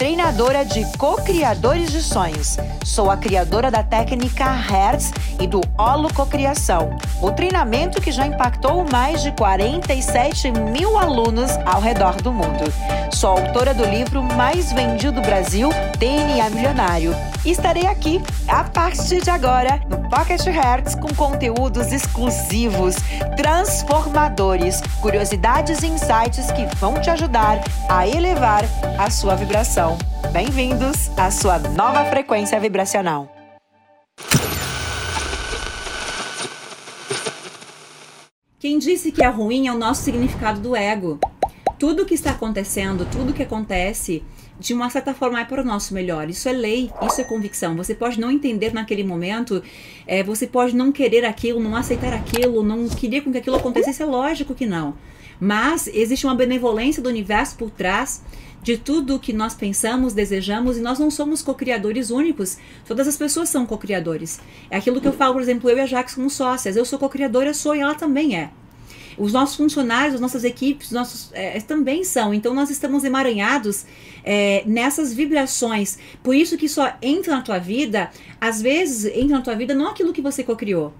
treinadora de co-criadores de sonhos. Sou a criadora da técnica Hertz e do Holococriação, o treinamento que já impactou mais de 47 mil alunos ao redor do mundo. Sou autora do livro mais vendido do Brasil, DNA Milionário estarei aqui a partir de agora no Pocket Hertz com conteúdos exclusivos, transformadores, curiosidades e insights que vão te ajudar a elevar a sua vibração. Bem-vindos à sua nova frequência vibracional. Quem disse que é ruim é o nosso significado do ego. Tudo que está acontecendo, tudo que acontece de uma certa forma é para o nosso melhor. Isso é lei, isso é convicção. Você pode não entender naquele momento, é, você pode não querer aquilo, não aceitar aquilo, não querer com que aquilo acontecesse, é lógico que não. Mas existe uma benevolência do universo por trás de tudo que nós pensamos, desejamos, e nós não somos co-criadores únicos. Todas as pessoas são co-criadores. É aquilo que eu falo, por exemplo, eu e a Jax como sócias. Eu sou co-criadora, sou e ela também é. Os nossos funcionários, as nossas equipes, nossos é, também são. Então nós estamos emaranhados é, nessas vibrações. Por isso que só entra na tua vida, às vezes entra na tua vida não aquilo que você cocriou.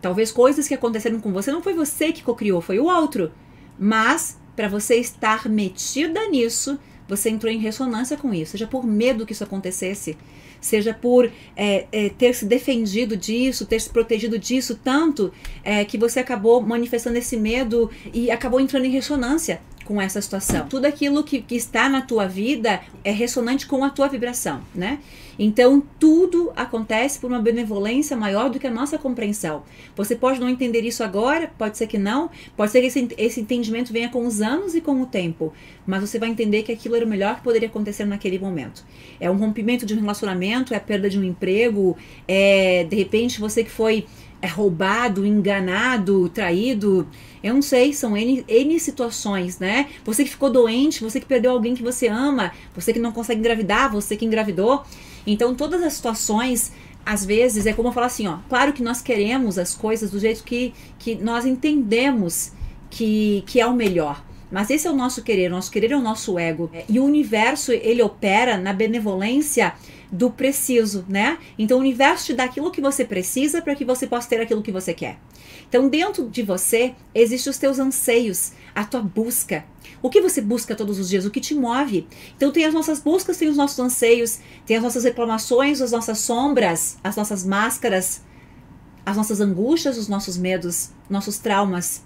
Talvez coisas que aconteceram com você não foi você que cocriou, foi o outro. Mas para você estar metida nisso, você entrou em ressonância com isso, seja por medo que isso acontecesse, seja por é, é, ter se defendido disso, ter se protegido disso tanto é, que você acabou manifestando esse medo e acabou entrando em ressonância com essa situação. Tudo aquilo que, que está na tua vida é ressonante com a tua vibração, né? Então, tudo acontece por uma benevolência maior do que a nossa compreensão. Você pode não entender isso agora, pode ser que não, pode ser que esse, esse entendimento venha com os anos e com o tempo, mas você vai entender que aquilo era o melhor que poderia acontecer naquele momento. É um rompimento de um relacionamento, é a perda de um emprego, é de repente você que foi é roubado, enganado, traído. Eu não sei, são N, N situações, né? Você que ficou doente, você que perdeu alguém que você ama, você que não consegue engravidar, você que engravidou. Então, todas as situações, às vezes, é como eu falar assim, ó. Claro que nós queremos as coisas do jeito que, que nós entendemos que, que é o melhor. Mas esse é o nosso querer, o nosso querer é o nosso ego. E o universo, ele opera na benevolência do preciso, né? Então o universo te dá aquilo que você precisa para que você possa ter aquilo que você quer. Então dentro de você existem os teus anseios, a tua busca. O que você busca todos os dias? O que te move? Então tem as nossas buscas, tem os nossos anseios, tem as nossas reclamações, as nossas sombras, as nossas máscaras, as nossas angústias, os nossos medos, nossos traumas,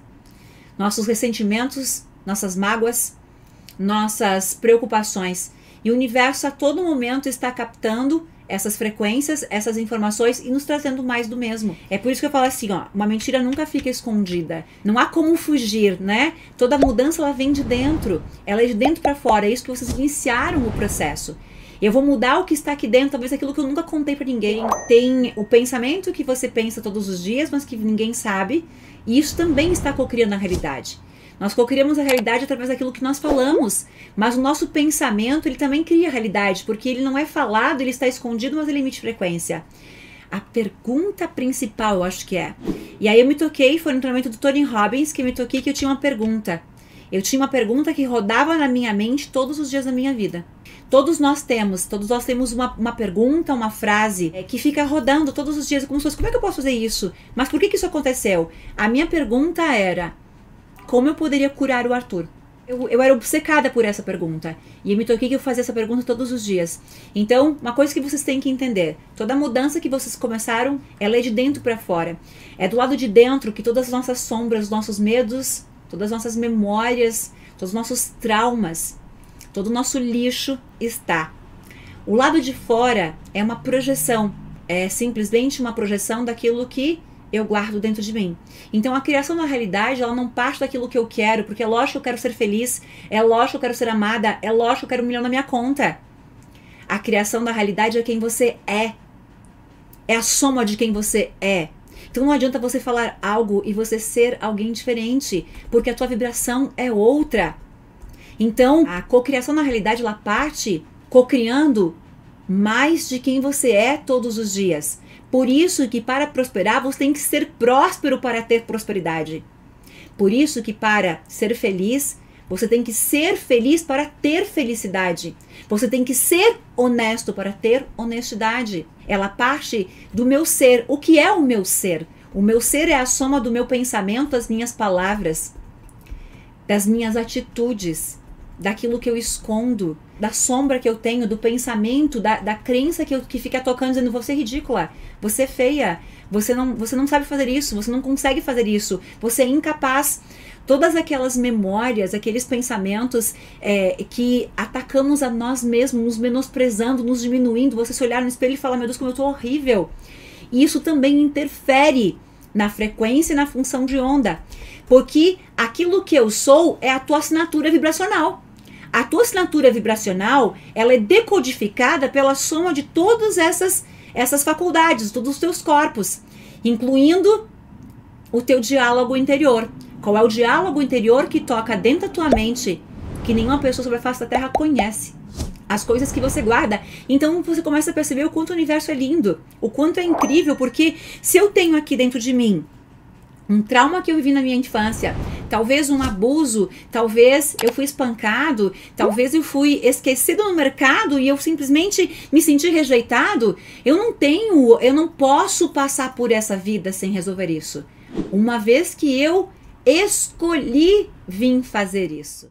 nossos ressentimentos, nossas mágoas, nossas preocupações. E o universo a todo momento está captando essas frequências, essas informações e nos trazendo mais do mesmo. É por isso que eu falo assim, ó, uma mentira nunca fica escondida. Não há como fugir, né? Toda mudança ela vem de dentro, ela é de dentro para fora. É isso que vocês iniciaram o processo. Eu vou mudar o que está aqui dentro, talvez aquilo que eu nunca contei para ninguém. Tem o pensamento que você pensa todos os dias, mas que ninguém sabe, e isso também está cocriando a realidade. Nós co-criamos a realidade através daquilo que nós falamos, mas o nosso pensamento ele também cria a realidade, porque ele não é falado, ele está escondido, mas ele emite frequência. A pergunta principal, eu acho que é. E aí eu me toquei, foi no treinamento do Tony Robbins que me toquei que eu tinha uma pergunta. Eu tinha uma pergunta que rodava na minha mente todos os dias da minha vida. Todos nós temos, todos nós temos uma, uma pergunta, uma frase é, que fica rodando todos os dias, como se fosse, como é que eu posso fazer isso? Mas por que, que isso aconteceu? A minha pergunta era, como eu poderia curar o Arthur? Eu, eu, era obcecada por essa pergunta. E eu me toquei que eu fazia essa pergunta todos os dias. Então, uma coisa que vocês têm que entender: toda mudança que vocês começaram, ela é de dentro para fora. É do lado de dentro que todas as nossas sombras, os nossos medos, todas as nossas memórias, todos os nossos traumas, todo o nosso lixo está. O lado de fora é uma projeção, é simplesmente uma projeção daquilo que eu guardo dentro de mim. Então a criação da realidade, ela não parte daquilo que eu quero, porque é lógico que eu quero ser feliz, é lógico que eu quero ser amada, é lógico que eu quero um milhão na minha conta. A criação da realidade é quem você é. É a soma de quem você é. Então não adianta você falar algo e você ser alguém diferente, porque a tua vibração é outra. Então, a cocriação na realidade ela parte cocriando mais de quem você é todos os dias. Por isso que para prosperar você tem que ser próspero para ter prosperidade. Por isso que para ser feliz você tem que ser feliz para ter felicidade. Você tem que ser honesto para ter honestidade. Ela parte do meu ser. O que é o meu ser? O meu ser é a soma do meu pensamento, das minhas palavras, das minhas atitudes, daquilo que eu escondo, da sombra que eu tenho, do pensamento, da, da crença que, eu, que fica tocando dizendo você é ridícula, você é feia, você não, você não sabe fazer isso, você não consegue fazer isso, você é incapaz todas aquelas memórias, aqueles pensamentos é, que atacamos a nós mesmos, nos menosprezando, nos diminuindo. Você se olhar no espelho e falar: Meu Deus, como eu tô horrível. E isso também interfere na frequência e na função de onda, porque aquilo que eu sou é a tua assinatura vibracional. A tua assinatura vibracional, ela é decodificada pela soma de todas essas essas faculdades, todos os teus corpos, incluindo o teu diálogo interior. Qual é o diálogo interior que toca dentro da tua mente que nenhuma pessoa sobre a face da Terra conhece? As coisas que você guarda. Então você começa a perceber o quanto o universo é lindo, o quanto é incrível, porque se eu tenho aqui dentro de mim um trauma que eu vivi na minha infância, talvez um abuso, talvez eu fui espancado, talvez eu fui esquecido no mercado e eu simplesmente me senti rejeitado, eu não tenho, eu não posso passar por essa vida sem resolver isso. Uma vez que eu escolhi vir fazer isso.